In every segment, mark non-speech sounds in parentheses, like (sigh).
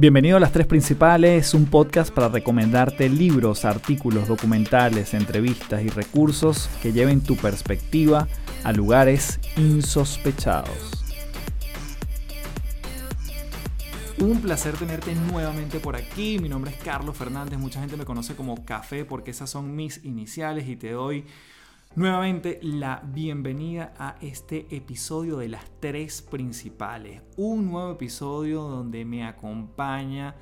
Bienvenido a Las Tres Principales, un podcast para recomendarte libros, artículos, documentales, entrevistas y recursos que lleven tu perspectiva a lugares insospechados. Un placer tenerte nuevamente por aquí. Mi nombre es Carlos Fernández. Mucha gente me conoce como Café porque esas son mis iniciales y te doy nuevamente la bienvenida a este episodio de las tres principales. Un nuevo episodio donde me acompaña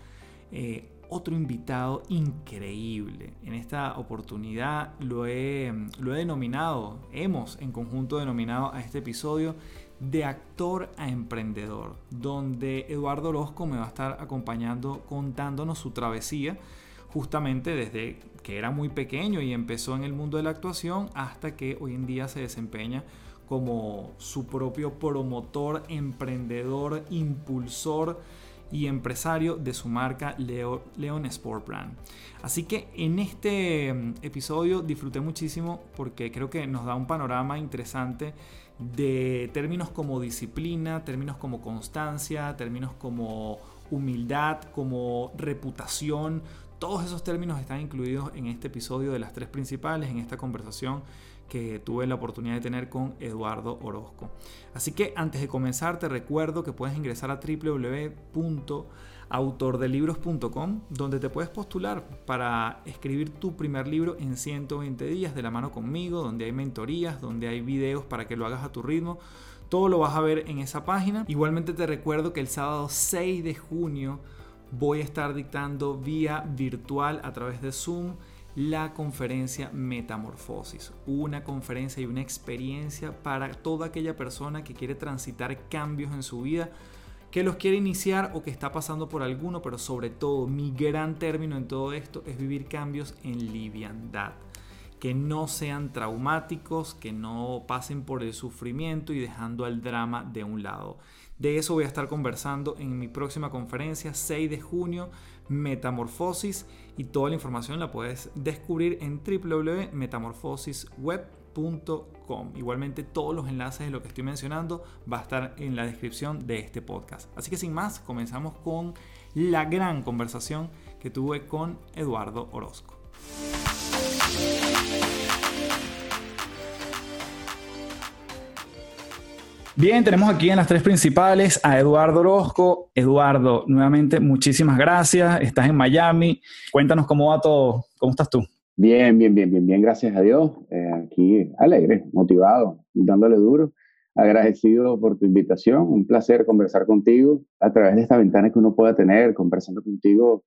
eh, otro invitado increíble. En esta oportunidad lo he, lo he denominado, hemos en conjunto denominado a este episodio de actor a emprendedor, donde Eduardo Orozco me va a estar acompañando contándonos su travesía justamente desde que era muy pequeño y empezó en el mundo de la actuación hasta que hoy en día se desempeña como su propio promotor, emprendedor, impulsor y empresario de su marca Leo, Leon Sport Brand. Así que en este mm, episodio disfruté muchísimo porque creo que nos da un panorama interesante de términos como disciplina, términos como constancia, términos como humildad, como reputación, todos esos términos están incluidos en este episodio de las tres principales, en esta conversación que tuve la oportunidad de tener con Eduardo Orozco. Así que antes de comenzar te recuerdo que puedes ingresar a www.autordelibros.com donde te puedes postular para escribir tu primer libro en 120 días de la mano conmigo, donde hay mentorías, donde hay videos para que lo hagas a tu ritmo. Todo lo vas a ver en esa página. Igualmente te recuerdo que el sábado 6 de junio voy a estar dictando vía virtual a través de Zoom la conferencia Metamorfosis, una conferencia y una experiencia para toda aquella persona que quiere transitar cambios en su vida, que los quiere iniciar o que está pasando por alguno, pero sobre todo mi gran término en todo esto es vivir cambios en liviandad, que no sean traumáticos, que no pasen por el sufrimiento y dejando al drama de un lado. De eso voy a estar conversando en mi próxima conferencia, 6 de junio, Metamorfosis, y toda la información la puedes descubrir en www.metamorfosisweb.com. Igualmente todos los enlaces de lo que estoy mencionando va a estar en la descripción de este podcast. Así que sin más, comenzamos con la gran conversación que tuve con Eduardo Orozco. Bien, tenemos aquí en las tres principales a Eduardo Orozco. Eduardo, nuevamente muchísimas gracias. Estás en Miami. Cuéntanos cómo va todo. ¿Cómo estás tú? Bien, bien, bien, bien, bien, gracias a Dios. Eh, aquí alegre, motivado, dándole duro. Agradecido por tu invitación. Un placer conversar contigo a través de esta ventana que uno pueda tener, conversando contigo,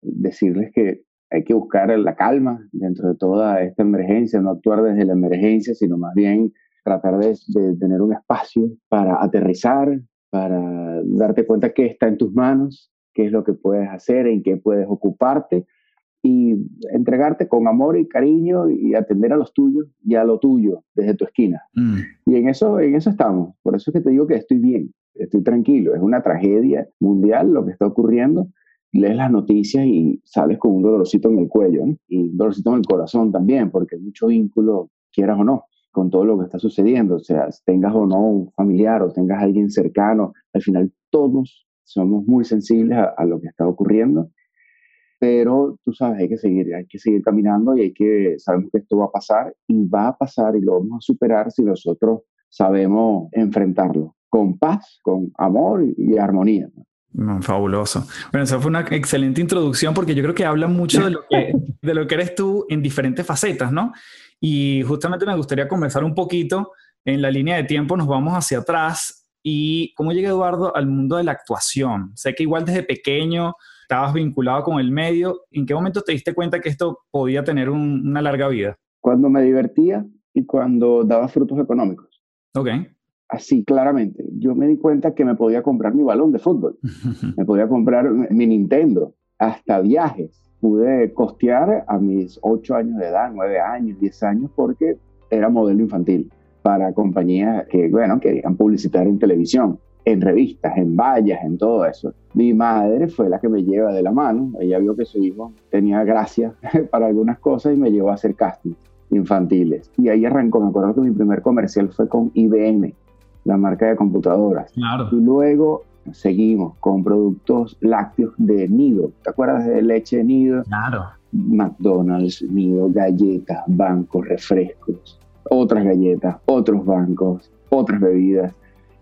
decirles que hay que buscar la calma dentro de toda esta emergencia, no actuar desde la emergencia, sino más bien tratar de, tener un espacio para aterrizar, para darte cuenta qué está en tus manos, qué es lo que puedes hacer, en qué puedes ocuparte y entregarte con amor y cariño y atender a los tuyos y a lo tuyo desde tu esquina. Mm. Y en eso, en eso estamos. Por eso es que te digo que estoy bien, estoy tranquilo. Es una tragedia mundial lo que está ocurriendo. Lees las noticias y sales con un dolorcito en el cuello y un dolorcito en el corazón también, porque hay mucho vínculo, quieras o no con todo lo que está sucediendo, o sea, tengas o no un familiar o tengas alguien cercano, al final todos somos muy sensibles a, lo que está ocurriendo, pero tú sabes, hay que seguir, hay que seguir caminando y hay que, sabemos que esto va a pasar y va a pasar y lo vamos a superar si nosotros sabemos enfrentarlo con paz, con amor y, armonía. fabuloso. Bueno, esa fue una excelente introducción porque yo creo que habla mucho de lo que, (laughs) de lo que eres tú en diferentes facetas, ¿no? Y justamente me gustaría conversar un poquito en la línea de tiempo, nos vamos hacia atrás y cómo llega Eduardo al mundo de la actuación. Sé que igual desde pequeño estabas vinculado con el medio. ¿En qué momento te diste cuenta que esto podía tener una larga vida? Cuando me divertía y cuando daba frutos económicos. Ok. Así, claramente. Yo me di cuenta que me podía comprar mi balón de fútbol, (laughs) me podía comprar mi Nintendo, hasta viajes pude costear a mis 8 años de edad, 9 años, 10 años, porque era modelo infantil para compañías que, bueno, querían publicitar en televisión, en revistas, en vallas, en todo eso. Mi madre fue la que me lleva de la mano. Ella vio que su hijo tenía gracia (laughs) para algunas cosas y me llevó a hacer castings infantiles. Y ahí arrancó. Me acuerdo que mi primer comercial fue con IBM, la marca de computadoras. Claro. Y luego seguimos con productos lácteos de nido. ¿Te acuerdas de leche de nido? Claro. McDonald's, nido, galletas, bancos, refrescos, otras galletas, otros bancos, otras bebidas.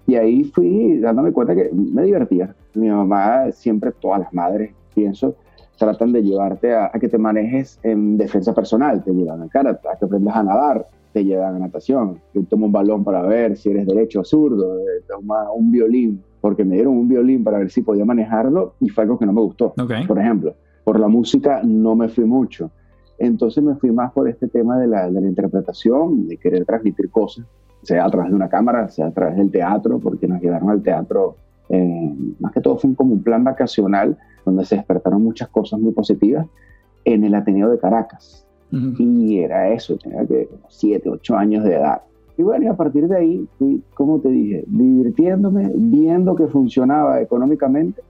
Y ahí fui dándome cuenta que me divertía. Mi mamá, siempre, todas las madres, pienso, tratan de llevarte a, que te manejes en defensa personal. Te llevan a cara, a que aprendas a nadar, te llevan a natación. Yo tomo un balón para ver si eres derecho o zurdo, eh, toma un violín, porque me dieron un violín para ver si podía manejarlo y fue algo que no me gustó. Por ejemplo, por la música no me fui mucho. Entonces me fui más por este tema de la, de la interpretación, de querer transmitir cosas sea a través de una cámara, sea a través del teatro, porque nos llevaron al teatro, eh, más que todo fue como un plan vacacional donde se despertaron muchas cosas muy positivas en el Ateneo de Caracas. Y era eso, tenía que 7, 8 años de edad. Y bueno, y a partir de ahí fui, como te dije, divirtiéndome, viendo que funcionaba económicamente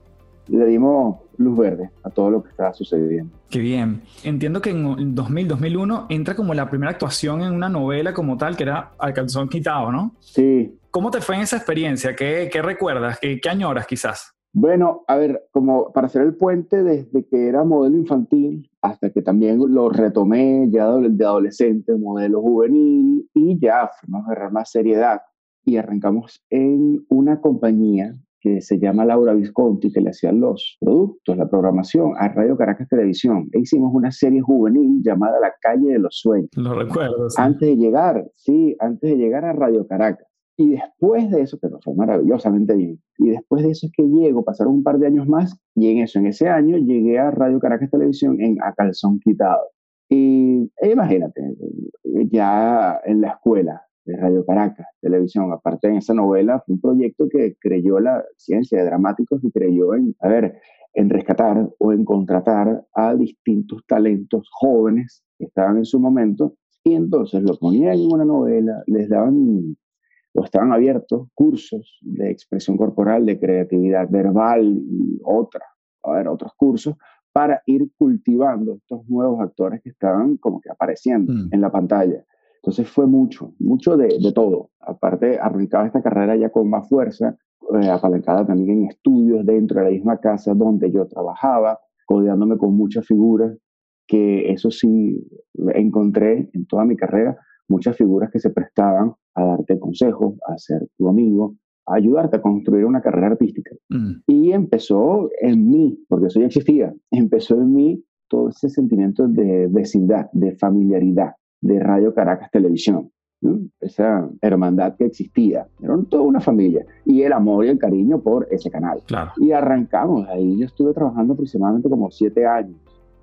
le dimos luz verde a todo lo que estaba sucediendo. Qué bien. Entiendo que en 2000, 2001 entra como la primera actuación en una novela como tal, que era Alcanzón Quitado, ¿no? Sí. ¿Cómo te fue en esa experiencia? ¿Qué, qué recuerdas? ¿Qué, ¿Qué añoras quizás? Bueno, a ver, como para hacer el puente desde que era modelo infantil hasta que también lo retomé ya de adolescente, modelo juvenil y ya fuimos a agarrar más seriedad y arrancamos en una compañía que se llama Laura Visconti, que le hacían los productos, la programación a Radio Caracas Televisión. E hicimos una serie juvenil llamada La Calle de los Sueños. Lo recuerdo. Antes de llegar, sí, antes de llegar a Radio Caracas. Y después de eso, que fue maravillosamente bien, y después de eso es que llego, pasaron un par de años más, y en eso, en ese año, llegué a Radio Caracas Televisión en A Calzón Quitado. Y e imagínate, ya en la escuela, de Radio Caracas, televisión. Aparte en esa novela fue un proyecto que creyó la ciencia de dramáticos y creyó en, a ver, en rescatar o en contratar a distintos talentos jóvenes que estaban en su momento y entonces lo ponían en una novela, les daban o estaban abiertos cursos de expresión corporal, de creatividad verbal y otra, a ver, otros cursos para ir cultivando estos nuevos actores que estaban como que apareciendo mm. en la pantalla. Entonces fue mucho, mucho de, de todo. Aparte, arrancaba esta carrera ya con más fuerza, eh, apalancada también en estudios dentro de la misma casa donde yo trabajaba, codeándome con muchas figuras, que eso sí encontré en toda mi carrera, muchas figuras que se prestaban a darte consejos, a ser tu amigo, a ayudarte a construir una carrera artística. Mm. Y empezó en mí, porque eso ya existía, empezó en mí todo ese sentimiento de vecindad, de familiaridad de Radio Caracas Televisión. Esa hermandad que existía. Eran toda una familia. Y el amor y el cariño por ese canal. Claro. Y arrancamos. Ahí yo estuve trabajando aproximadamente como siete años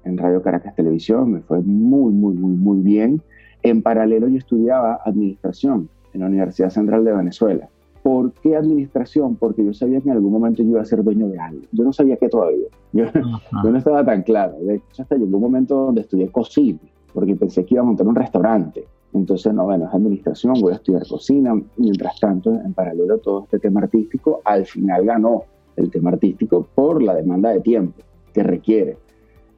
en Radio Caracas Televisión. Me fue muy, muy, muy, muy bien. En paralelo yo estudiaba administración en la Universidad Central de Venezuela. ¿Por qué administración? Porque yo sabía que en algún momento yo iba a ser dueño de algo. Yo no sabía qué todavía. Yo, yo no estaba tan claro. De hecho, hasta llegó un momento donde estudié cocina porque pensé que iba a montar un restaurante. Entonces, no, bueno, es administración, voy a estudiar cocina. Mientras tanto, en paralelo a todo este tema artístico, al final ganó el tema artístico por la demanda de tiempo que requiere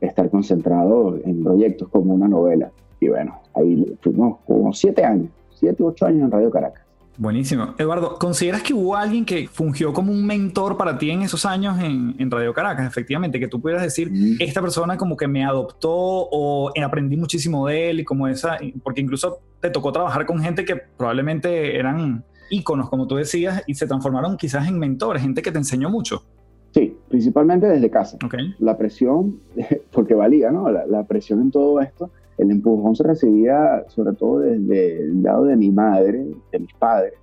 estar concentrado en proyectos como una novela. Y bueno, ahí fuimos como siete años, siete, ocho años en Radio Caracas. Buenísimo. Eduardo, ¿consideras que hubo alguien que fungió como un mentor para ti en esos años en, Radio Caracas? Efectivamente, que tú pudieras decir, esta persona como que me adoptó o aprendí muchísimo de él y como esa, porque incluso te tocó trabajar con gente que probablemente eran íconos, como tú decías, y se transformaron quizás en mentores, gente que te enseñó mucho. Sí, principalmente desde casa. La presión, (laughs) porque valía, ¿no? la presión en todo esto el empujón se recibía sobre todo desde el lado de mi madre, de mis padres,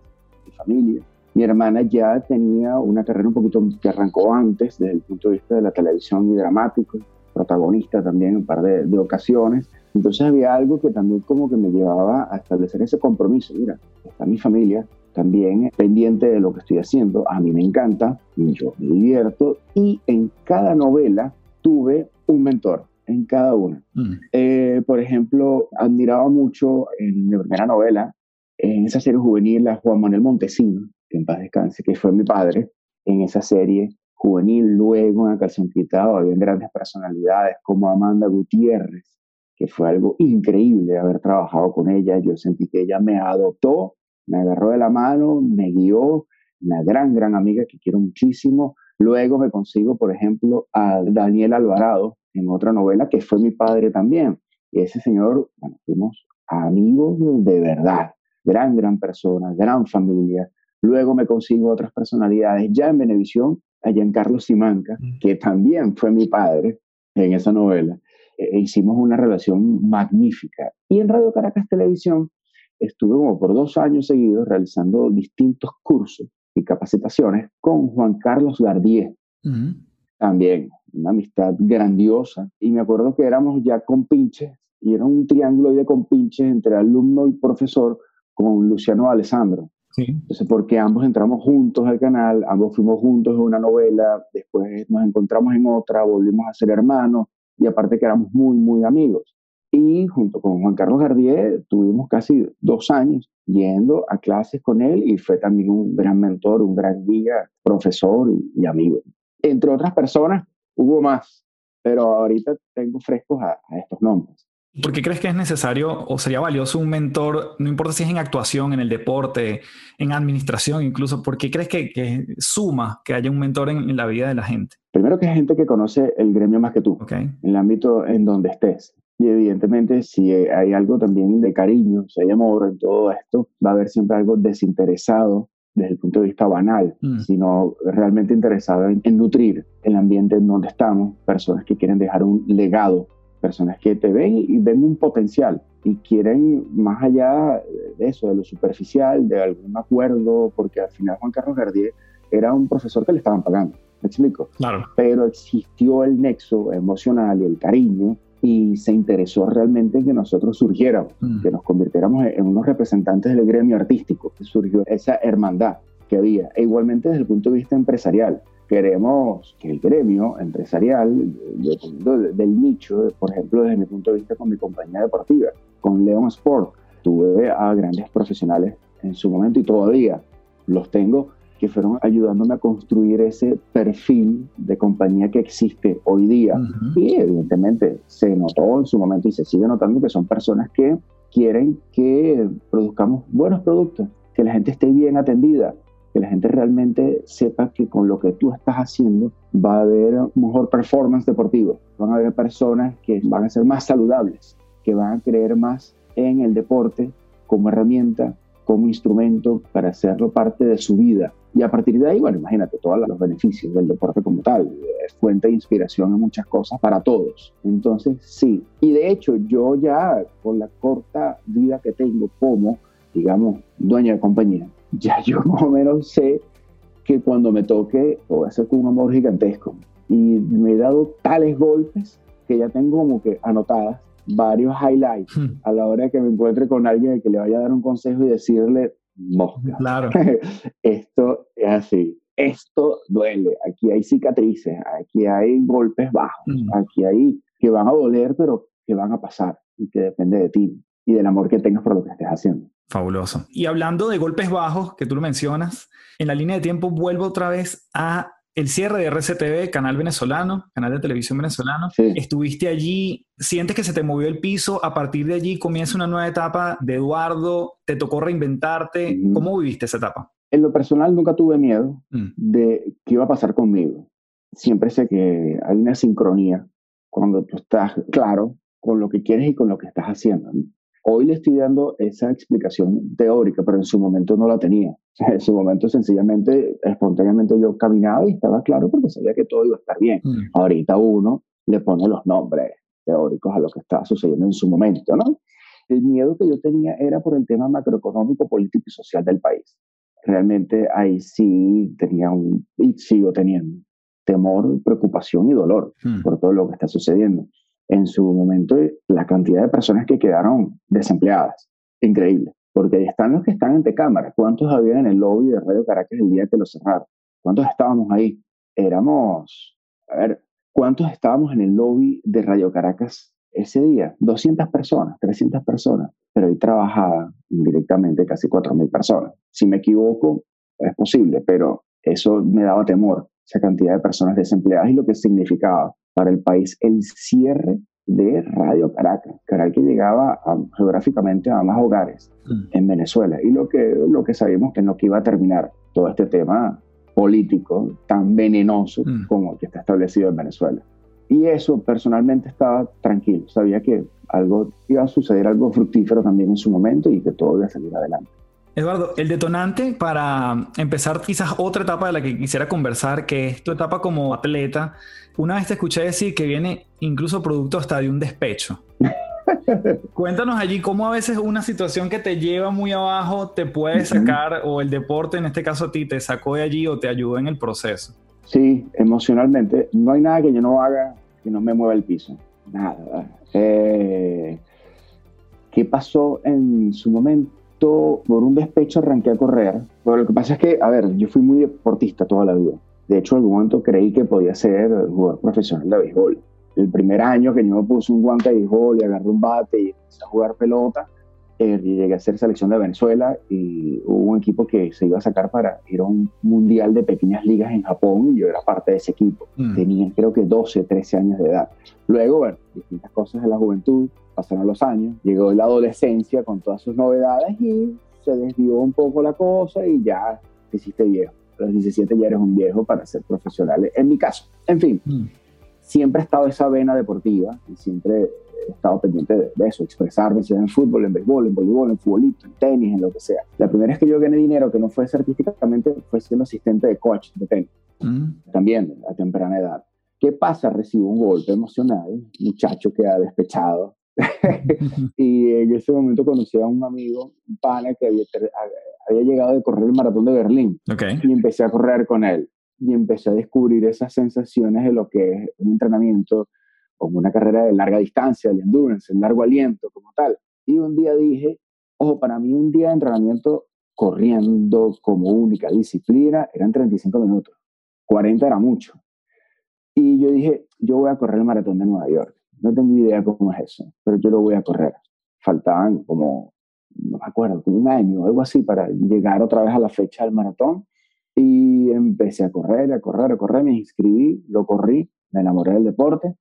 mi familia. Mi hermana ya tenía una carrera un poquito que arrancó antes desde el punto de vista de la televisión y dramático, protagonista también en un par de, de ocasiones. Entonces había algo que también como que me llevaba a establecer ese compromiso. Mira, está mi familia también pendiente de lo que estoy haciendo. A mí me encanta, yo me divierto y en cada novela tuve un mentor en cada una. Mm. Eh, por ejemplo, admiraba mucho en mi primera novela, en esa serie juvenil, a Juan Manuel Montesino, que en paz descanse, que fue mi padre, en esa serie juvenil, luego en Calzón Quitado, había grandes personalidades como Amanda Gutiérrez, que fue algo increíble haber trabajado con ella. Yo sentí que ella me adoptó, me agarró de la mano, me guió, una gran, gran amiga que quiero muchísimo, Luego me consigo, por ejemplo, a Daniel Alvarado en otra novela que fue mi padre también. Y ese señor, bueno, fuimos amigos de verdad, gran, gran persona, gran familia. Luego me consigo otras personalidades ya en Venevisión, allá en Carlos Simanca, que también fue mi padre en esa novela. E, e hicimos una relación magnífica. Y en Radio Caracas Televisión estuve como por dos años seguidos realizando distintos cursos y capacitaciones con Juan Carlos Gardier. También una amistad grandiosa. Y me acuerdo que éramos ya compinches, y era un triángulo de compinches entre alumno y profesor con Luciano Alessandro. Sí. Entonces, porque ambos entramos juntos al canal, ambos fuimos juntos en una novela, después nos encontramos en otra, volvimos a ser hermanos, y aparte que éramos muy, muy amigos. Y junto con Juan Carlos Gardier tuvimos casi dos años yendo a clases con él y fue también un gran mentor, un gran guía, profesor y, amigo. Entre otras personas, hubo más, pero ahorita tengo frescos a, estos nombres. ¿Por qué crees que es necesario o sería valioso un mentor, no importa si es en actuación, en el deporte, en administración incluso? ¿Por qué crees que, suma que haya un mentor en, la vida de la gente? Primero que es gente que conoce el gremio más que tú, en el ámbito en donde estés. Y evidentemente si hay algo también de cariño, si hay amor en todo esto, va a haber siempre algo desinteresado desde el punto de vista banal, mm. sino realmente interesado en, nutrir el ambiente en donde estamos, personas que quieren dejar un legado, personas que te ven y ven un potencial y quieren más allá de eso, de lo superficial, de algún acuerdo, porque al final Juan Carlos Gardier era un profesor que le estaban pagando, ¿me explico? Claro. Pero existió el nexo emocional y el cariño y se interesó realmente en que nosotros surgiéramos, mm. que nos convirtiéramos en unos representantes del gremio artístico, que surgió esa hermandad que había. E igualmente desde el punto de vista empresarial, queremos que el gremio empresarial, del nicho, por ejemplo, desde mi punto de vista con mi compañía deportiva, con Leon Sport, tuve a grandes profesionales en su momento y todavía los tengo que fueron ayudándome a construir ese perfil de compañía que existe hoy día. Y evidentemente se notó en su momento y se sigue notando que son personas que quieren que produzcamos buenos productos, que la gente esté bien atendida, que la gente realmente sepa que con lo que tú estás haciendo va a haber mejor performance deportivo, van a haber personas que van a ser más saludables, que van a creer más en el deporte como herramienta, como instrumento para hacerlo parte de su vida y a partir de ahí, bueno, imagínate todos los beneficios del deporte como tal. Es fuente de inspiración en muchas cosas para todos. Entonces, sí. Y de hecho, yo ya con la corta vida que tengo como, digamos, dueño de compañía, (laughs) ya yo más o menos sé que cuando me toque, voy a hacer con un amor gigantesco. Y me he dado tales golpes que ya tengo como que anotadas varios highlights hmm. a la hora de que me encuentre con alguien que le vaya a dar un consejo y decirle, mosca. Claro. (laughs) Esto es así. Esto duele. Aquí hay cicatrices, aquí hay golpes bajos, mm. aquí hay que van a doler, pero que van a pasar y que depende de ti y del amor que tengas por lo que estés haciendo. Fabuloso. Y hablando de golpes bajos, que tú lo mencionas, en la línea de tiempo vuelvo otra vez a el cierre de RCTV, canal venezolano, canal de televisión venezolano, estuviste allí, sientes que se te movió el piso, a partir de allí comienza una nueva etapa de Eduardo, te tocó reinventarte, ¿cómo viviste esa etapa? En lo personal nunca tuve miedo mm. de qué iba a pasar conmigo. Siempre sé que hay una sincronía cuando tú estás claro con lo que quieres y con lo que estás haciendo. Hoy le estoy dando esa explicación teórica, pero en su momento no la tenía. (laughs) En su momento sencillamente, espontáneamente yo caminaba y estaba claro porque sabía que todo iba a estar bien. Mm. Ahorita uno le pone los nombres teóricos a lo que estaba sucediendo en su momento, ¿no? El miedo que yo tenía era por el tema macroeconómico, político y social del país. Realmente ahí sí tenía un, y sigo teniendo, temor, preocupación y dolor mm. por todo lo que está sucediendo en su momento la cantidad de personas que quedaron desempleadas. Increíble, porque ahí están los que están ante cámara. ¿Cuántos había en el lobby de Radio Caracas el día que lo cerraron? ¿Cuántos estábamos ahí? Éramos, a ver, ¿cuántos estábamos en el lobby de Radio Caracas ese día? 200 personas, 300 personas, pero ahí trabajaban indirectamente casi 4.000 personas. Si me equivoco, es posible, pero eso me daba temor, esa cantidad de personas desempleadas y lo que significaba para el país el cierre de Radio Caracas, Caracas que llegaba geográficamente a más hogares mm. en Venezuela y lo que, lo que sabíamos que no que iba a terminar todo este tema político tan venenoso Mm. como el que está establecido en Venezuela. Y eso personalmente estaba tranquilo, sabía que algo iba a suceder, algo fructífero también en su momento y que todo iba a salir adelante. Eduardo, el detonante para empezar quizás otra etapa de la que quisiera conversar, que es tu etapa como atleta. Una vez te escuché decir que viene incluso producto hasta de un despecho. (laughs) Cuéntanos allí cómo a veces una situación que te lleva muy abajo te puede sacar, o el deporte en este caso a ti te sacó de allí o te ayudó en el proceso. Sí, emocionalmente, no hay nada que yo no haga que no me mueva el piso. Nada. Eh, ¿Qué pasó en su momento? Por un despecho arranqué a correr. Pero lo que pasa es que, a ver, yo fui muy deportista toda la vida. De hecho, en algún momento creí que podía ser jugador profesional de béisbol. El primer año que yo me puse un guante de béisbol y agarré un bate y empecé a jugar pelota, eh, llegué a ser selección de Venezuela y hubo un equipo que se iba a sacar para ir a un mundial de pequeñas ligas en Japón y yo era parte de ese equipo. Mm. Tenía creo que 12, 13 años de edad. Luego, bueno, distintas cosas de la juventud, pasaron los años, llegó la adolescencia con todas sus novedades y se desvió un poco la cosa y ya te hiciste viejo. A los 17 ya eres un viejo para ser profesional, en mi caso. En fin, Mm. siempre ha estado esa vena deportiva y siempre he estado pendiente de, de eso, expresarme, sea en fútbol, en béisbol, en voleibol, en futbolito, en tenis, en lo que sea. La primera vez que yo gané dinero, que no fue artísticamente, fue siendo asistente de coach de tenis, Mm. también a temprana edad. ¿Qué pasa? Recibo un golpe emocional, muchacho queda despechado. (laughs) y en ese momento conocí a un amigo, un pana que había, había llegado de correr el maratón de Berlín Ok. y empecé a correr con él y empecé a descubrir esas sensaciones de lo que es un entrenamiento o una carrera de larga distancia, de endurance, el largo aliento como tal. Y un día dije, ojo, para mí un día de entrenamiento corriendo como única disciplina eran 35 minutos, 40 era mucho. Y yo dije, yo voy a correr el maratón de Nueva York. No tengo idea cómo es eso, pero yo lo voy a correr. Faltaban como, no me acuerdo, como un año o algo así para llegar otra vez a la fecha del maratón. Y empecé a correr, a correr, a correr, me inscribí, lo corrí, me enamoré del deporte,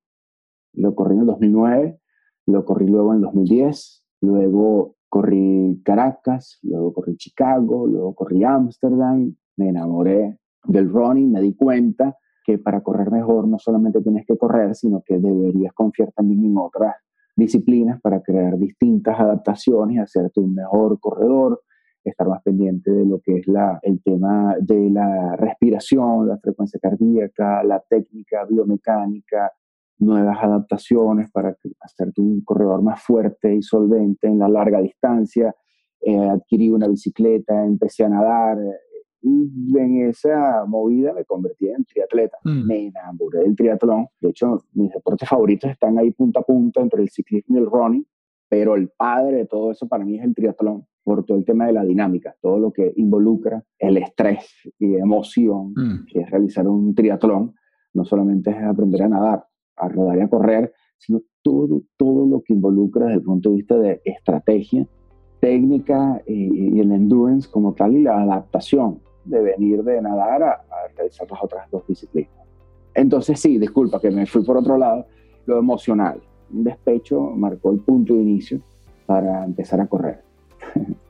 lo corrí en el 2009, lo corrí luego en el 2010, luego corrí Caracas, luego corrí Chicago, luego corrí Ámsterdam, me enamoré del running, me di cuenta que para correr mejor no solamente tienes que correr, sino que deberías confiar también en otras disciplinas para crear distintas adaptaciones hacerte un mejor corredor, estar más pendiente de lo que es la, el tema de la respiración, la frecuencia cardíaca, la técnica biomecánica, nuevas adaptaciones para hacerte un corredor más fuerte y solvente en la larga distancia. Eh, adquirí una bicicleta, empecé a nadar eh, y en esa movida me convertí en triatleta. Mm. Me enamoré del triatlón. De hecho, mis deportes favoritos están ahí punta a punta entre el ciclismo y el running, pero el padre de todo eso para mí es el triatlón por todo el tema de la dinámica, todo lo que involucra el estrés y emoción Mm. que es realizar un triatlón, no solamente es aprender a nadar, a rodar y a correr, sino todo, todo lo que involucra desde el punto de vista de estrategia, técnica y, y el endurance como tal y la adaptación de venir de nadar a, a realizar las otras dos disciplinas. Entonces sí, disculpa que me fui por otro lado, lo emocional. Un despecho marcó el punto de inicio para empezar a correr. (laughs)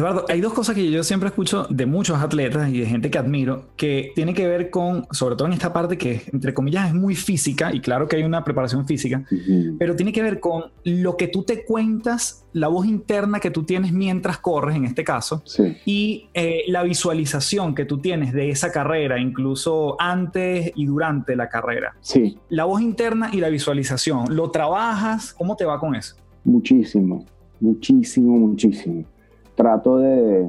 Eduardo, hay dos cosas que yo siempre escucho de muchos atletas y de gente que admiro, que tiene que ver con, sobre todo en esta parte que, entre comillas, es muy física, y claro que hay una preparación física, Ujú. pero tiene que ver con lo que tú te cuentas, la voz interna que tú tienes mientras corres, en este caso, Sí, y eh, la visualización que tú tienes de esa carrera, incluso antes y durante la carrera. sí, La voz interna y la visualización, ¿lo trabajas? ¿Cómo te va con eso? muchísimo, muchísimo, muchísimo. Trato de,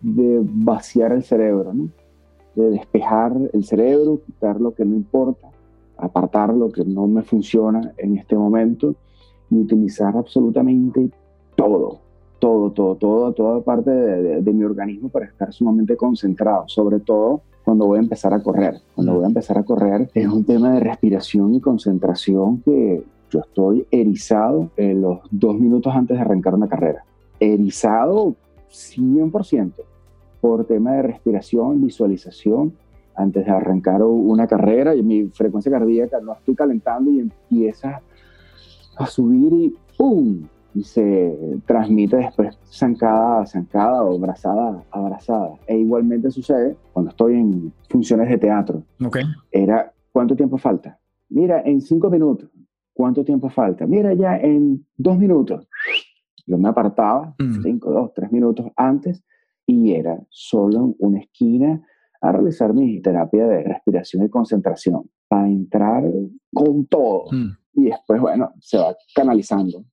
de vaciar el cerebro, ¿no? de despejar el cerebro, quitar lo que no importa, apartar lo que no me funciona en este momento y utilizar absolutamente todo, todo, todo, todo, toda parte de, de- de mi organismo para estar sumamente concentrado, sobre todo cuando voy a empezar a correr. Cuando voy a empezar a correr es un tema de respiración y concentración que yo estoy erizado en los dos minutos antes de arrancar una carrera. Erizado 100% por tema de respiración, visualización, antes de arrancar una carrera y mi frecuencia cardíaca no estoy calentando y empieza a subir y ¡pum! y se transmite después zancada a zancada o abrazada a abrazada. E igualmente sucede cuando estoy en funciones de teatro. Okay. Era, ¿cuánto tiempo falta? Mira, en cinco minutos. ¿Cuánto tiempo falta? Mira, ya en dos minutos. Yo me apartaba, mm. cinco, dos, tres minutos antes, y era solo en una esquina a realizar mi terapia de respiración y concentración para entrar con todo. Mm. Y después, bueno, se va canalizando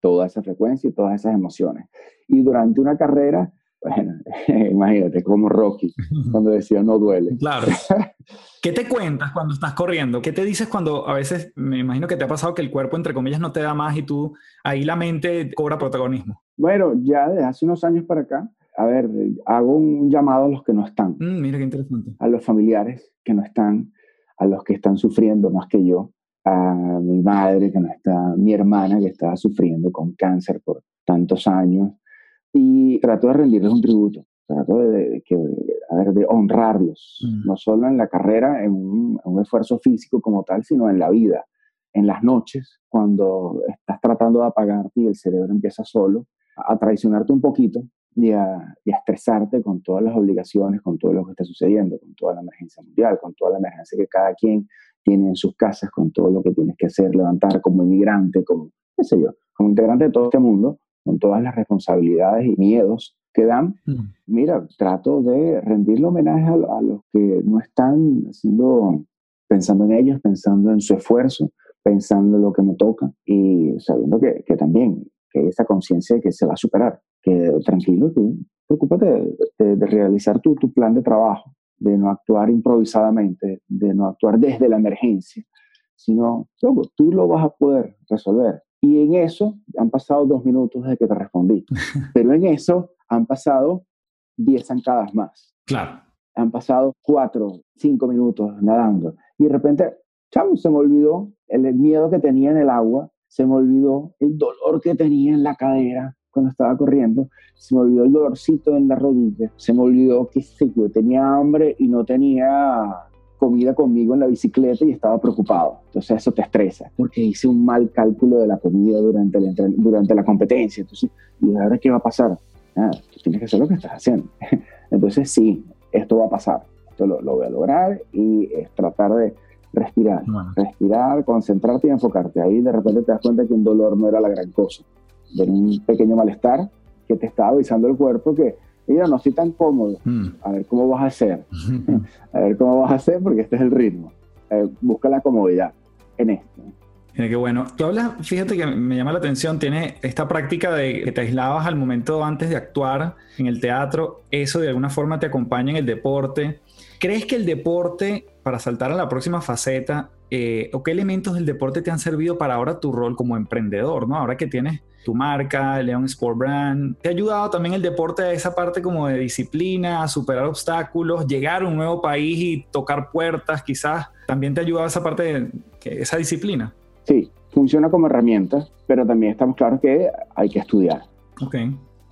toda esa frecuencia y todas esas emociones. Y durante una carrera, bueno, (laughs) imagínate, como Rocky, cuando decía no duele. Claro. (laughs) ¿Qué te cuentas cuando estás corriendo? ¿Qué te dices cuando a veces, me imagino que te ha pasado que el cuerpo, entre comillas, no te da más y tú, ahí la mente cobra protagonismo? Bueno, ya desde hace unos años para acá, a ver, hago un llamado a los que no están. Mm, mira qué interesante. A los familiares que no están, a los que están sufriendo más que yo, a mi madre que no está, mi hermana que estaba sufriendo con cáncer por tantos años, y trato de rendirles un tributo, trato de, a ver, de honrarlos, mm. no solo en la carrera, en un, en un esfuerzo físico como tal, sino en la vida, en las noches, cuando estás tratando de apagarte y el cerebro empieza solo a traicionarte un poquito, y a, estresarte con todas las obligaciones, con todo lo que está sucediendo, con toda la emergencia mundial, con toda la emergencia que cada quien tiene en sus casas, con todo lo que tienes que hacer, levantar como inmigrante, como, qué sé yo, como integrante de todo este mundo, con todas las responsabilidades y miedos que dan. Mm. Mira, trato de rendirle homenaje a, los que no están haciendo, pensando en ellos, pensando en su esfuerzo, pensando en lo que me toca y sabiendo que, que también que esa conciencia de que se va a superar que tranquilo, tú preocúpate de, realizar tu, tu, plan de trabajo, de no actuar improvisadamente, de no actuar desde la emergencia, sino tú lo vas a poder resolver. Y en eso han pasado dos minutos desde que te respondí, (laughs) pero en eso han pasado diez zancadas más. Claro. Han pasado cuatro, cinco minutos nadando. Y de repente, chamo, se me olvidó el miedo que tenía en el agua, se me olvidó el dolor que tenía en la cadera, cuando estaba corriendo, se me olvidó el dolorcito en la rodilla, se me olvidó que yo tenía hambre y no tenía comida conmigo en la bicicleta y estaba preocupado. Entonces eso te estresa, porque hice un mal cálculo de la comida durante la, durante la competencia. Entonces, ¿y ahora qué va a pasar? Ah, tú tienes que hacer lo que estás haciendo. (laughs) Entonces sí, esto va a pasar, esto lo, voy a lograr y es tratar de respirar, respirar, concentrarte y enfocarte. Ahí de repente te das cuenta que un dolor no era la gran cosa de un pequeño malestar que te está avisando el cuerpo que, mira, no estoy tan cómodo, mm. a ver cómo vas a hacer, (laughs) (laughs) a ver cómo vas a hacer porque este es el ritmo. Eh, busca la comodidad en esto. Mira qué bueno. Tú hablas, fíjate que me llama la atención, tiene esta práctica de que te aislabas al momento antes de actuar en el teatro, eso de alguna forma te acompaña en el deporte. ¿Crees que el deporte, para saltar a la próxima faceta, eh, o qué elementos del deporte te han servido para ahora tu rol como emprendedor, ¿no? Ahora que tienes tu marca, León Sport Brand, ¿te ha ayudado también el deporte a esa parte como de disciplina, a superar obstáculos, llegar a un nuevo país y tocar puertas, quizás? ¿También te ha ayudado esa parte de esa disciplina? Sí, funciona como herramienta, pero también estamos claros que hay que estudiar. Ok.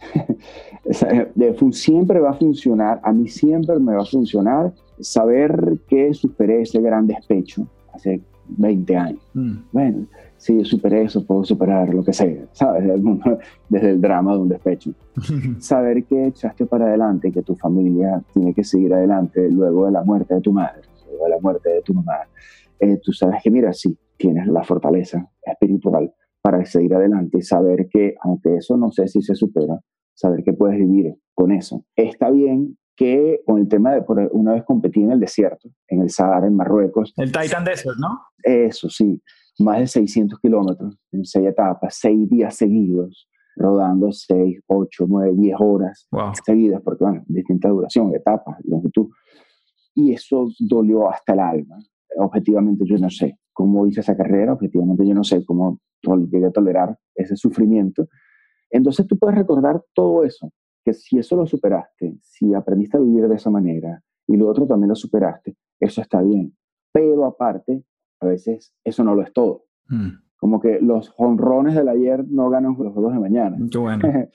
(laughs) siempre va a funcionar, a mí siempre me va a funcionar saber que superé ese gran despecho hace 20 años. Mm. Bueno, si yo superé eso, puedo superar lo que sea, ¿sabes? (laughs) Desde el drama de un despecho. (laughs) saber que echaste para adelante y que tu familia tiene que seguir adelante luego de la muerte de tu madre, luego de la muerte de tu mamá. Eh, tú sabes que, mira, sí, tienes la fortaleza espiritual para seguir adelante y saber que, aunque eso no sé si se supera, saber que puedes vivir con eso. Está bien que con el tema de, por una vez competí en el desierto, en el Sahara, en Marruecos. El Titan Desert, ¿no? Eso, sí. Más de 600 kilómetros en seis etapas, seis días seguidos, rodando seis, ocho, nueve, diez horas seguidas, porque, bueno, distinta duración, etapas, longitud. Y eso dolió hasta el alma. Objetivamente yo no sé cómo hice esa carrera, objetivamente yo no sé cómo llegué a tolerar ese sufrimiento. Entonces tú puedes recordar todo eso, que si eso lo superaste, si aprendiste a vivir de esa manera y lo otro también lo superaste, eso está bien. Pero aparte, a veces eso no lo es todo. Mm. Como que los honrones del ayer no ganan los juegos de mañana. bueno. (laughs)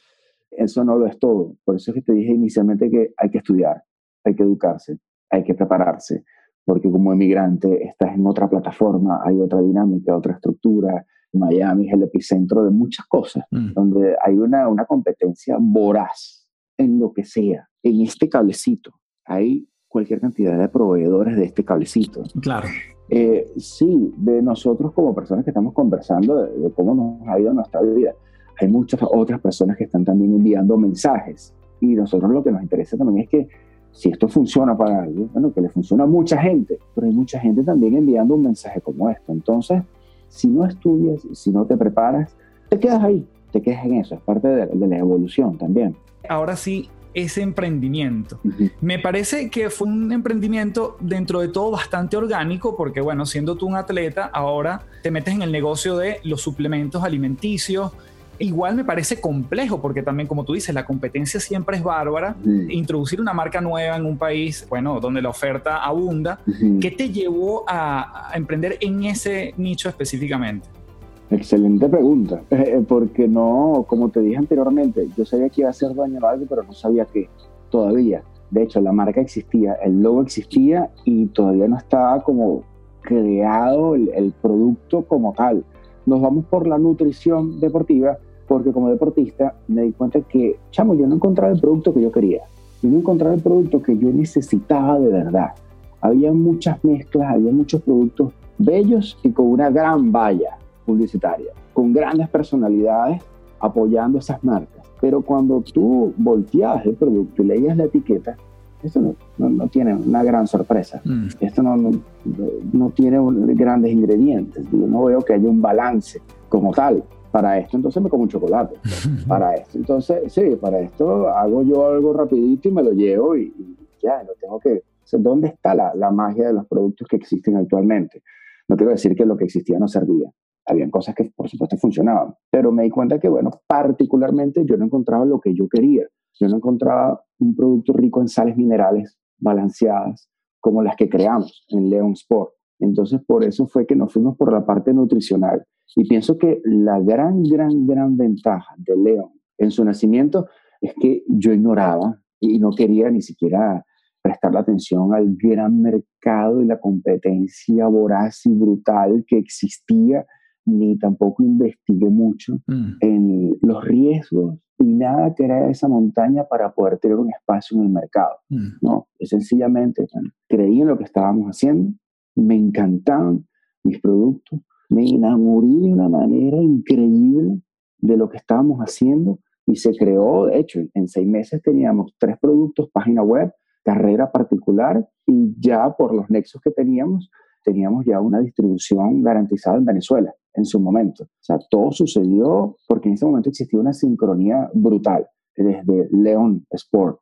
eso no lo es todo. Por eso es que te dije inicialmente que hay que estudiar, hay que educarse, hay que prepararse, porque como emigrante estás en otra plataforma, hay otra dinámica, otra estructura, Miami es el epicentro de muchas cosas, mm. donde hay una, una competencia voraz en lo que sea. En este cablecito hay cualquier cantidad de proveedores de este cablecito. Claro. Eh, sí, de nosotros como personas que estamos conversando de, cómo nos ha ido nuestra vida, hay muchas otras personas que están también enviando mensajes. Y nosotros lo que nos interesa también es que si esto funciona para alguien, bueno, que le funciona a mucha gente, pero hay mucha gente también enviando un mensaje como esto. Entonces, si no estudias, si no te preparas, te quedas ahí, te quedas en eso, es parte de, de la evolución también. Ahora sí, ese emprendimiento. Me parece que fue un emprendimiento dentro de todo bastante orgánico porque, bueno, siendo tú un atleta, ahora te metes en el negocio de los suplementos alimenticios. Igual me parece complejo porque también, como tú dices, la competencia siempre es bárbara. Introducir una marca nueva en un país, bueno, donde la oferta abunda. ¿Qué te llevó a emprender en ese nicho específicamente? Excelente pregunta, eh, eh, porque no, como te dije anteriormente, yo sabía que iba a ser dueño de algo, pero no sabía qué todavía. De hecho, la marca existía, el logo existía y todavía no estaba como creado el, producto como tal. Nos vamos por la nutrición deportiva, porque como deportista me di cuenta que, chamo, yo no encontraba el producto que yo quería. Yo no encontraba el producto que yo necesitaba de verdad. Había muchas mezclas, había muchos productos bellos y con una gran valla publicitaria, con grandes personalidades apoyando esas marcas. Pero cuando tú volteas el producto y leías la etiqueta, esto no, no, tiene una gran sorpresa. Mm. Esto no, no, tiene grandes ingredientes. Yo no veo que haya un balance como tal. Para esto, entonces me como un chocolate. (laughs) para esto, entonces, sí, para esto hago yo algo rapidito y me lo llevo y, ya, no tengo que... ¿Dónde está la, la magia de los productos que existen actualmente? No quiero decir que lo que existía no servía, habían cosas que por supuesto funcionaban, pero me di cuenta que, bueno, particularmente yo no encontraba lo que yo quería. Yo no encontraba un producto rico en sales minerales balanceadas como las que creamos en Leon Sport. Entonces, por eso fue que nos fuimos por la parte nutricional. Y pienso que la gran, gran, gran ventaja de Leon en su nacimiento es que yo ignoraba y no quería ni siquiera prestar la atención al gran mercado y la competencia voraz y brutal que existía ni tampoco investigué mucho mm. en los riesgos y nada que era esa montaña para poder tener un espacio en el mercado. Mm. No, sencillamente creí en lo que estábamos haciendo, me encantaban mis productos, me enamoré de una manera increíble de lo que estábamos haciendo y se creó, de hecho, en seis meses teníamos tres productos, página web, carrera particular y ya por los nexos que teníamos, teníamos ya una distribución garantizada en Venezuela en su momento. O sea, todo sucedió porque en ese momento existía una sincronía brutal desde León Sport.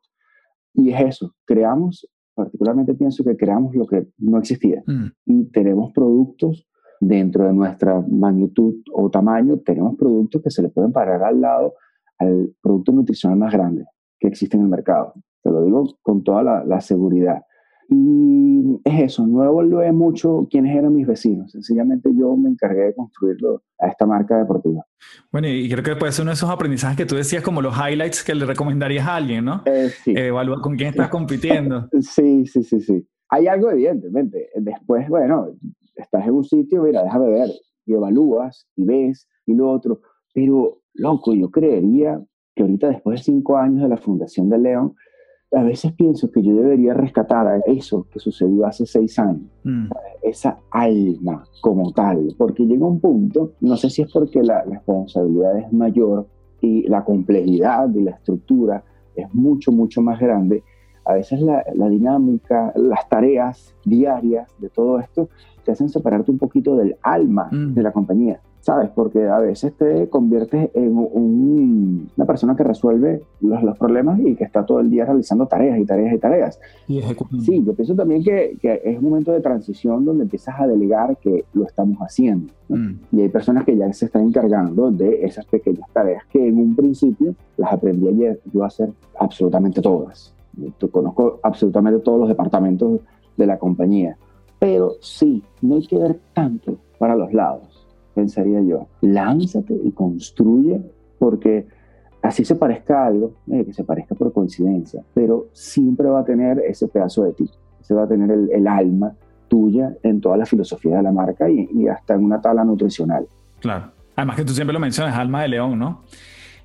Y es eso, creamos, particularmente pienso que creamos lo que no existía. Mm. Y tenemos productos dentro de nuestra magnitud o tamaño, tenemos productos que se le pueden parar al lado al producto nutricional más grande que existe en el mercado. Te lo digo con toda la, la seguridad. Y es eso, no evalué mucho quiénes eran mis vecinos, sencillamente yo me encargué de construirlo a esta marca deportiva. Bueno, y creo que puede ser uno de esos aprendizajes que tú decías como los highlights que le recomendarías a alguien, ¿no? Eh, sí. Evalúa con quién estás compitiendo. (laughs) sí, sí, sí, sí. Hay algo evidentemente. Después, bueno, estás en un sitio, mira, déjame ver, y evalúas, y ves, y lo otro. Pero, loco, yo creería que ahorita después de cinco años de la fundación de León, a veces pienso que yo debería rescatar a eso que sucedió hace seis años, mm. esa alma como tal, porque llega un punto, no sé si es porque la responsabilidad es mayor y la complejidad de la estructura es mucho, mucho más grande, a veces la, dinámica, las tareas diarias de todo esto te hacen separarte un poquito del alma mm. de la compañía. ¿Sabes? Porque a veces te conviertes en una persona que resuelve los, problemas y que está todo el día realizando tareas y tareas y tareas. Y sí, yo pienso también que, es un momento de transición donde empiezas a delegar que lo estamos haciendo. Mm. Y hay personas que ya se están encargando de esas pequeñas tareas que en un principio las aprendí ayer yo a hacer absolutamente todas. Yo conozco absolutamente todos los departamentos de la compañía. Pero sí, no hay que ver tanto para los lados pensaría yo. Lánzate y construye porque así se parezca algo, eh, que se parezca por coincidencia, pero siempre va a tener ese pedazo de ti, se va a tener el, alma tuya en toda la filosofía de la marca y, y hasta en una tabla nutricional. Claro. Además que tú siempre lo mencionas, alma de león, ¿no?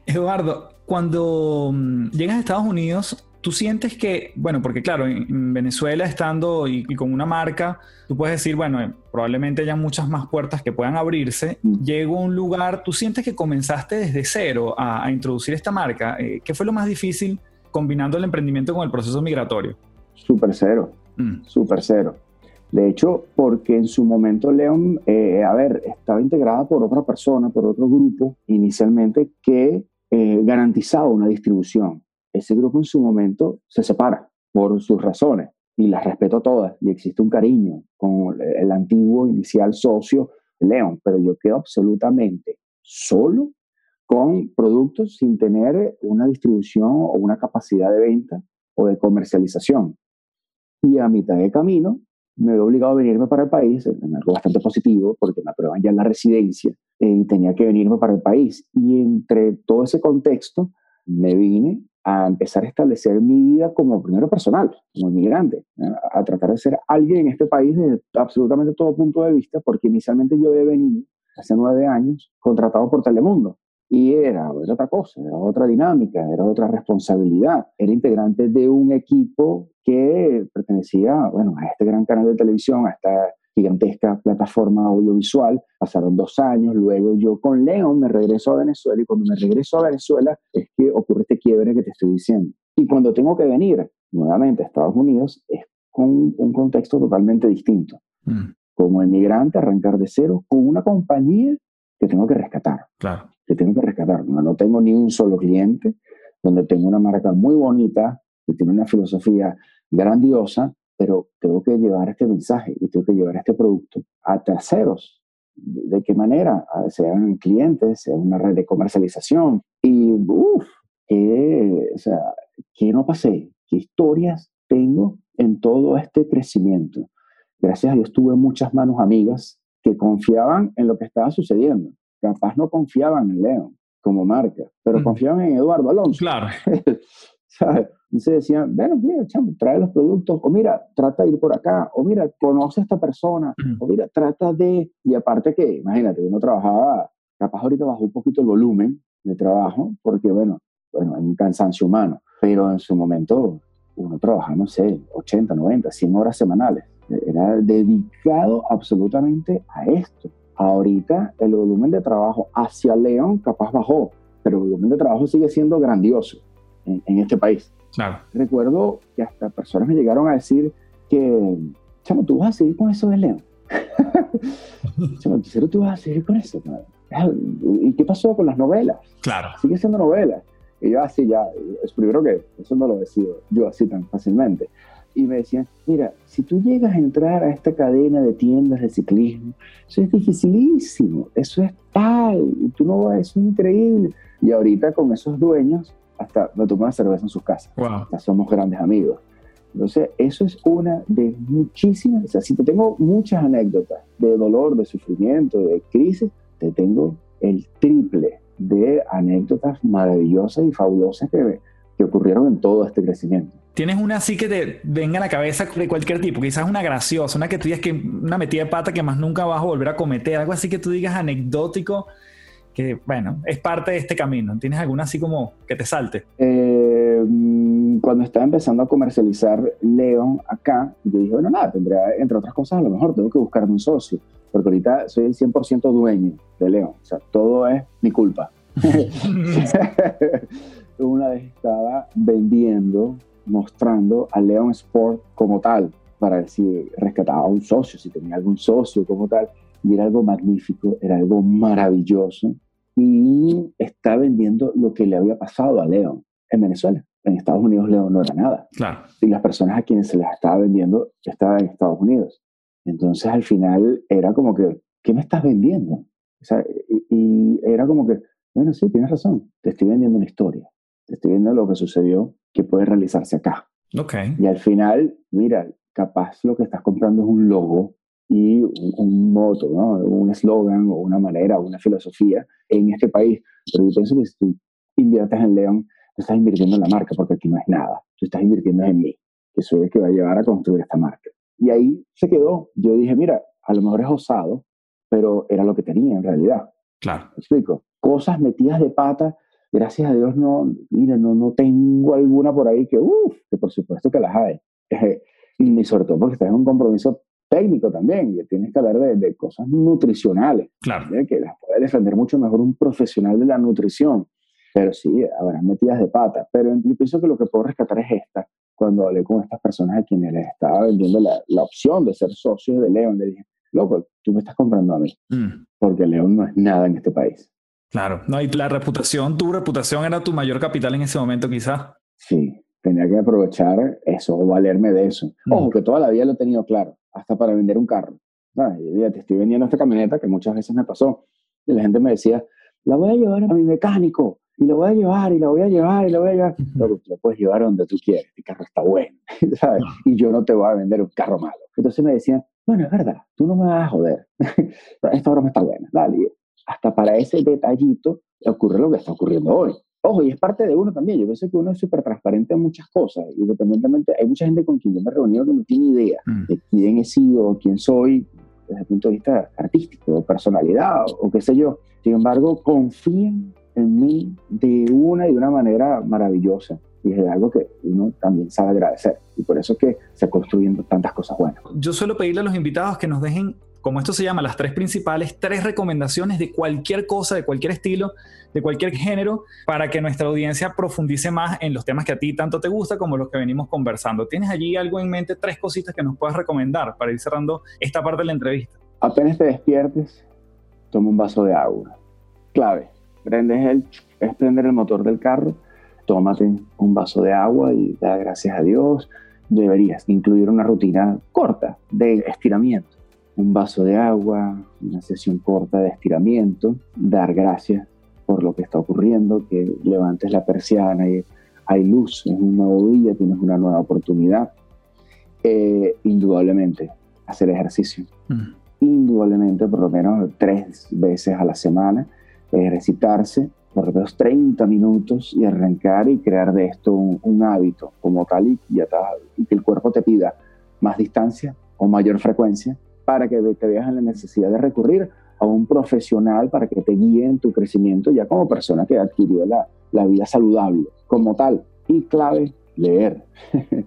Eduardo, cuando mm, llegas a Estados Unidos, tú sientes que, bueno, porque claro, en Venezuela estando y, con una marca, tú puedes decir, bueno, eh, probablemente haya muchas más puertas que puedan abrirse. Mm. Llego a un lugar, tú sientes que comenzaste desde cero a, introducir esta marca. Eh, ¿Qué fue lo más difícil combinando el emprendimiento con el proceso migratorio? Súper cero, mm. súper cero. De hecho, porque en su momento León, eh, a ver, estaba integrada por otra persona, por otro grupo inicialmente que garantizaba una distribución ese grupo en su momento se separa por sus razones y las respeto todas y existe un cariño con el antiguo inicial socio León, pero yo quedo absolutamente solo con productos sin tener una distribución o una capacidad de venta o de comercialización. Y a mitad de camino me he obligado a venirme para el país, en algo bastante positivo, porque me aprueban ya la residencia eh, y tenía que venirme para el país. Y entre todo ese contexto, me vine a empezar a establecer mi vida como primero personal, como inmigrante, a tratar de ser alguien en este país desde absolutamente todo punto de vista, porque inicialmente yo había venido hace nueve años contratado por Telemundo y era, era otra cosa, era otra dinámica, era otra responsabilidad. Era integrante de un equipo que pertenecía, bueno, a este gran canal de televisión, a esta gigantesca plataforma audiovisual. Pasaron dos años, luego yo con León me regreso a Venezuela y cuando me regreso a Venezuela es que ocurre este quiebre que te estoy diciendo. Y cuando tengo que venir nuevamente a Estados Unidos es con un contexto totalmente distinto. Mm. Como emigrante, arrancar de cero con una compañía que tengo que rescatar. Claro. Que tengo que rescatar. No, no tengo ni un solo cliente, donde tengo una marca muy bonita, que tiene una filosofía grandiosa, pero tengo que llevar este mensaje y tengo que llevar este producto a terceros. ¿De qué manera? Sean clientes, sea una red de comercialización. Y, uff, ¿qué, o sea, ¿qué no pasé? ¿Qué historias tengo en todo este crecimiento? Gracias a Dios tuve muchas manos amigas que confiaban en lo que estaba sucediendo. Capaz no confiaban en León como marca, pero mm. confiaban en Eduardo Alonso. Claro. (laughs) ¿Sabes? Entonces decían, bueno, mira, chamo, trae los productos, o mira, trata de ir por acá, o mira, conoce a esta persona, o mira, trata de... Y aparte que, imagínate, uno trabajaba, capaz ahorita bajó un poquito el volumen de trabajo, porque bueno, bueno, hay un cansancio humano, pero en su momento uno trabajaba, no sé, 80, 90, 100 horas semanales. Era dedicado absolutamente a esto. Ahorita el volumen de trabajo hacia León capaz bajó, pero el volumen de trabajo sigue siendo grandioso en este país. Recuerdo que hasta personas me llegaron a decir que, chamo, tú vas a seguir con eso de León. (laughs) chamo, tú vas a seguir con eso? ¿Y qué pasó con las novelas? Claro. Sigue siendo novelas. Y yo así ya, es primero que eso no lo decido yo así tan fácilmente. Y me decían, mira, si tú llegas a entrar a esta cadena de tiendas de ciclismo, eso es dificilísimo, eso es tal, y tú no, eso es increíble. Y ahorita con esos dueños hasta me tomaba cerveza en sus casas. Hasta somos grandes amigos. Entonces, eso es una de muchísimas, o sea, si te tengo muchas anécdotas de dolor, de sufrimiento, de crisis, te tengo el triple de anécdotas maravillosas y fabulosas que, que ocurrieron en todo este crecimiento. ¿Tienes una así que te venga a la cabeza de cualquier tipo? Quizás una graciosa, una que tú digas que una metida de pata que más nunca vas a volver a cometer, algo así que tú digas anecdótico que, bueno, es parte de este camino. ¿Tienes alguna así como que te salte? Eh, cuando estaba empezando a comercializar León acá, yo dije, bueno, nada, tendría, entre otras cosas, a lo mejor tengo que buscarme un socio, porque ahorita soy el 100% dueño de León, o sea, todo es mi culpa. (laughs) (laughs) Una vez estaba vendiendo, mostrando a León Sport como tal, para ver si rescataba un socio, si tenía algún socio como tal y era algo magnífico, era algo maravilloso y está vendiendo lo que le había pasado a León en Venezuela. En Estados Unidos León no era nada. Claro. Y las personas a quienes se las estaba vendiendo estaban en Estados Unidos. Entonces al final era como que, ¿qué me estás vendiendo? O sea, y, era como que, bueno, sí, tienes razón, te estoy vendiendo una historia, te estoy vendiendo lo que sucedió que puede realizarse acá. Okay. Y al final, mira, capaz lo que estás comprando es un logo y un, moto, ¿no? un eslogan o una manera o una filosofía en este país. Pero yo pienso que si tú inviertes en León, tú estás invirtiendo en la marca porque aquí no es nada. Tú estás invirtiendo en mí, que soy el que va a llevar a construir esta marca. Y ahí se quedó. Yo dije, mira, a lo mejor es osado, pero era lo que tenía en realidad. Claro. ¿Me explico? Cosas metidas de pata, gracias a Dios no, mire, no, no tengo alguna por ahí que, uff, que por supuesto que las hay. y sobre todo porque estás en un compromiso técnico también, que tienes que hablar de, de cosas nutricionales, claro. que las puede defender mucho mejor un profesional de la nutrición. Pero sí, habrá metidas de pata. Pero yo pienso que lo que puedo rescatar es esta. Cuando hablé con estas personas a quienes les estaba vendiendo la, la opción de ser socios de León, le dije, loco, tú me estás comprando a mí, mm. porque León no es nada en este país. Claro, no, y la reputación, tu reputación era tu mayor capital en ese momento quizás. Sí, tenía que aprovechar eso, o valerme de eso. Mm. Ojo, que toda la vida lo he tenido claro, hasta para vender un carro. te estoy vendiendo esta camioneta que muchas veces me pasó. Y la gente me decía, la voy a llevar a mi mecánico, y la voy a llevar, y la voy a llevar, y la voy a llevar. La puedes llevar donde tú quieres, el carro está bueno, (laughs) ¿sabes? Y yo no te voy a vender un carro malo. Entonces me decían, bueno, es verdad, tú no me vas a joder. (laughs) Esta broma está buena, dale. Hasta para ese detallito ocurre lo que está ocurriendo hoy. Ojo, y es parte de uno también. Yo pienso que uno es súper transparente en muchas cosas. Independientemente, hay mucha gente con quien yo me he reunido que no tiene idea mm. de quién he sido, quién soy, desde el punto de vista artístico, o personalidad, o, o qué sé yo. Sin embargo, confíen en mí de una y de una manera maravillosa. Y es algo que uno también sabe agradecer. Y por eso es que se construyen tantas cosas buenas. Yo suelo pedirle a los invitados que nos dejen como esto se llama, las tres principales, tres recomendaciones de cualquier cosa, de cualquier estilo, de cualquier género, para que nuestra audiencia profundice más en los temas que a ti tanto te gusta como los que venimos conversando. ¿Tienes allí algo en mente, tres cositas que nos puedas recomendar para ir cerrando esta parte de la entrevista? Apenas te despiertes, toma un vaso de agua. Clave, prendes el, es prender el motor del carro, tómate un vaso de agua y da gracias a Dios. Deberías incluir una rutina corta de estiramiento un vaso de agua, una sesión corta de estiramiento, dar gracias por lo que está ocurriendo, que levantes la persiana y hay luz, es un nuevo día, tienes una nueva oportunidad. Eh, indudablemente, hacer ejercicio. Mm. Indudablemente, por lo menos tres veces a la semana, ejercitarse por lo menos 30 minutos y arrancar y crear de esto un, hábito como tal y, y que el cuerpo te pida más distancia o mayor frecuencia para que te veas en la necesidad de recurrir a un profesional para que te guíe en tu crecimiento ya como persona que adquirió la, la vida saludable como tal. Y clave, leer. (laughs)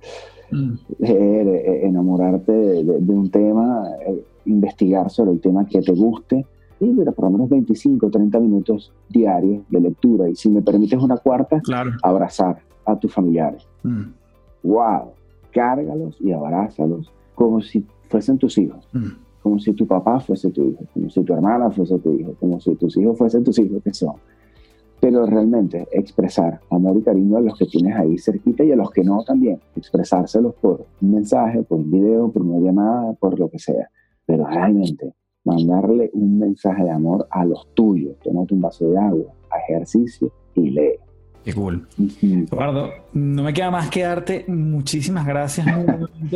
Mm. leer, eh, enamorarte de, un tema, eh, investigar sobre el tema que te guste y mira, por lo menos 25, 30 minutos diarios de lectura. Y si me permites una cuarta, abrazar a tus familiares. ¡Wow! Mm. Cárgalos y abrázalos como si fuesen tus hijos. Mm. Como si tu papá fuese tu hijo, como si tu hermana fuese tu hijo, como si tus hijos fuesen tus hijos que son. Pero realmente expresar amor y cariño a los que tienes ahí cerquita y a los que no también. Expresárselos por un mensaje, por un video, por una llamada, por lo que sea. Pero realmente mandarle un mensaje de amor a los tuyos. Tómate un vaso de agua, ejercicio y lee. Qué cool. Eduardo, no me queda más que darte muchísimas gracias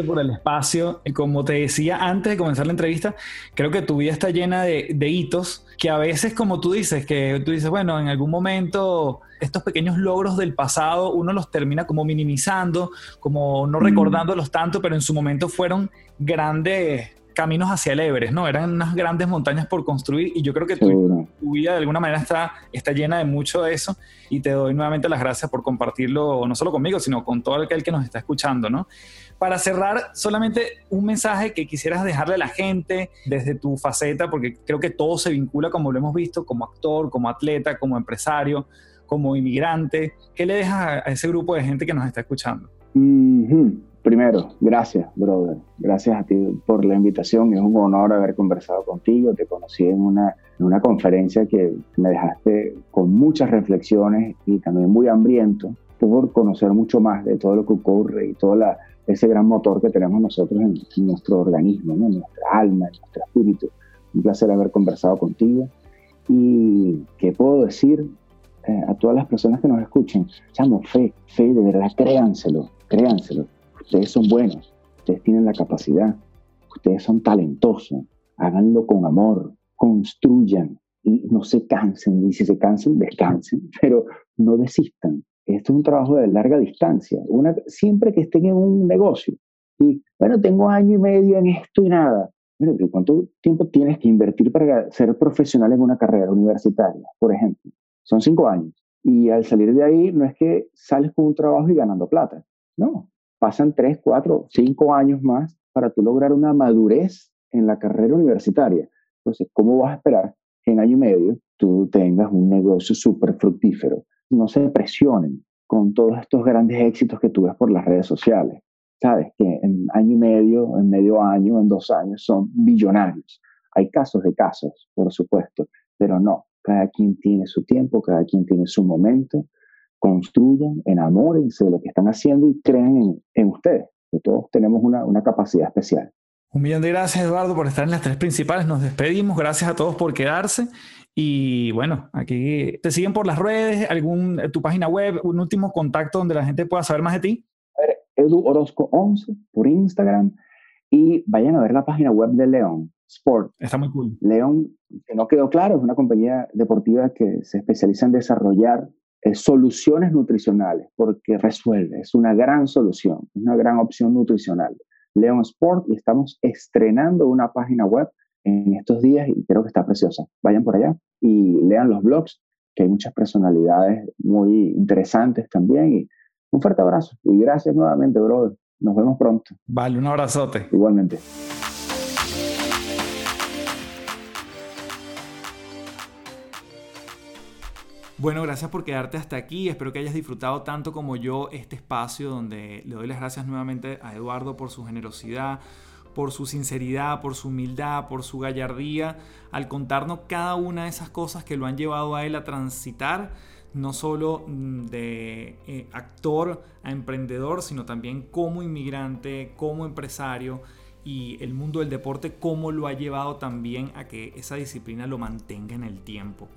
por el espacio. Y como te decía antes de comenzar la entrevista, creo que tu vida está llena de, hitos que a veces, como tú dices, que tú dices, bueno, en algún momento estos pequeños logros del pasado uno los termina como minimizando, como no recordándolos tanto, pero en su momento fueron grandes caminos hacia el Everest, ¿no? Eran unas grandes montañas por construir y yo creo que tu, vida de alguna manera está, está llena de mucho de eso y te doy nuevamente las gracias por compartirlo no solo conmigo, sino con todo aquel que nos está escuchando, ¿no? Para cerrar, solamente un mensaje que quisieras dejarle a la gente desde tu faceta, porque creo que todo se vincula, como lo hemos visto, como actor, como atleta, como empresario, como inmigrante. ¿Qué le dejas a ese grupo de gente que nos está escuchando? Primero, gracias, brother. Gracias a ti por la invitación. Es un honor haber conversado contigo. Te conocí en una, en una conferencia que me dejaste con muchas reflexiones y también muy hambriento por conocer mucho más de todo lo que ocurre y todo la, ese gran motor que tenemos nosotros en, nuestro organismo, en nuestra alma, en nuestro espíritu. Un placer haber conversado contigo. ¿Y qué puedo decir eh, a todas las personas que nos escuchen? Chamo, fe, fe, de verdad, créanselo, créanselo Ustedes son buenos, ustedes tienen la capacidad, ustedes son talentosos, háganlo con amor, construyan y no se cansen. Y si se cansan, descansen, (laughs) pero no desistan. Esto es un trabajo de larga distancia. Una, siempre que estén en un negocio y, bueno, tengo año y medio en esto y nada. ¿cuánto tiempo tienes que invertir para ser profesional en una carrera universitaria, por ejemplo? Son cinco años. Y al salir de ahí, no es que sales con un trabajo y ganando plata. No, pasan tres, cuatro, cinco años más para tú lograr una madurez en la carrera universitaria. Entonces, ¿cómo vas a esperar que en año y medio tú tengas un negocio súper fructífero? No se presionen con todos estos grandes éxitos que tú ves por las redes sociales. Sabes que en año y medio, en medio año, en dos años son billonarios. Hay casos de casos, por supuesto, pero no. Cada quien tiene su tiempo, cada quien tiene su momento. Construyan, enamórense de lo que están haciendo y crean en, ustedes, que todos tenemos una, una capacidad especial. Un millón de gracias, Eduardo, por estar en las tres principales. Nos despedimos. Gracias a todos por quedarse. Y bueno, aquí te siguen por las redes, algún, tu página web, un último contacto donde la gente pueda saber más de ti. Edu Orozco 11 por Instagram y vayan a ver la página web de León Sport. Está muy cool. León, que no quedó claro, es una compañía deportiva que se especializa en desarrollar eh, soluciones nutricionales porque resuelve, es una gran solución, una gran opción nutricional. León Sport y estamos estrenando una página web en estos días y creo que está preciosa. Vayan por allá y lean los blogs, que hay muchas personalidades muy interesantes también y un fuerte abrazo y gracias nuevamente, brother. Nos vemos pronto. Vale, un abrazote. Igualmente. Bueno, gracias por quedarte hasta aquí. Espero que hayas disfrutado tanto como yo este espacio donde le doy las gracias nuevamente a Eduardo por su generosidad, por su sinceridad, por su humildad, por su gallardía, al contarnos cada una de esas cosas que lo han llevado a él a transitar no solo mm, de eh, actor a emprendedor, sino también como inmigrante, como empresario y el mundo del deporte, cómo lo ha llevado también a que esa disciplina lo mantenga en el tiempo.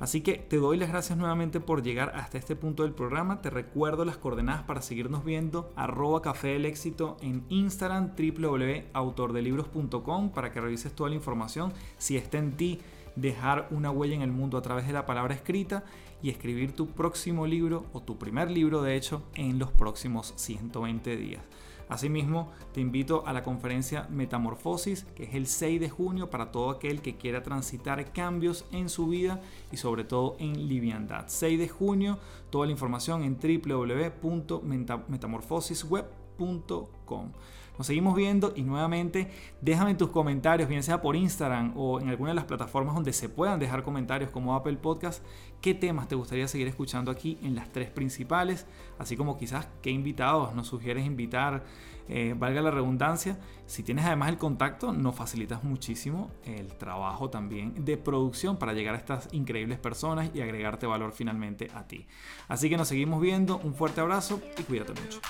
Así que te doy las gracias nuevamente por llegar hasta este punto del programa. Te recuerdo las coordenadas para seguirnos viendo. Arroba Café del Éxito en Instagram, www.autordelibros.com para que revises toda la información. Si está en ti dejar una huella en el mundo a través de la palabra escrita y escribir tu próximo libro o tu primer libro de hecho en los próximos 120 días. Asimismo, te invito a la conferencia Metamorfosis, que es el 6 de junio para todo aquel que quiera transitar cambios en su vida y sobre todo en liviandad. 6 de junio, toda la información en www.metamorfosisweb.com. Nos seguimos viendo y nuevamente déjame tus comentarios, bien sea por Instagram o en alguna de las plataformas donde se puedan dejar comentarios como Apple Podcast, qué temas te gustaría seguir escuchando aquí en las tres principales, así como quizás qué invitados nos sugieres invitar, eh, valga la redundancia. Si tienes además el contacto, nos facilitas muchísimo el trabajo también de producción para llegar a estas increíbles personas y agregarte valor finalmente a ti. Así que nos seguimos viendo, un fuerte abrazo y cuídate mucho.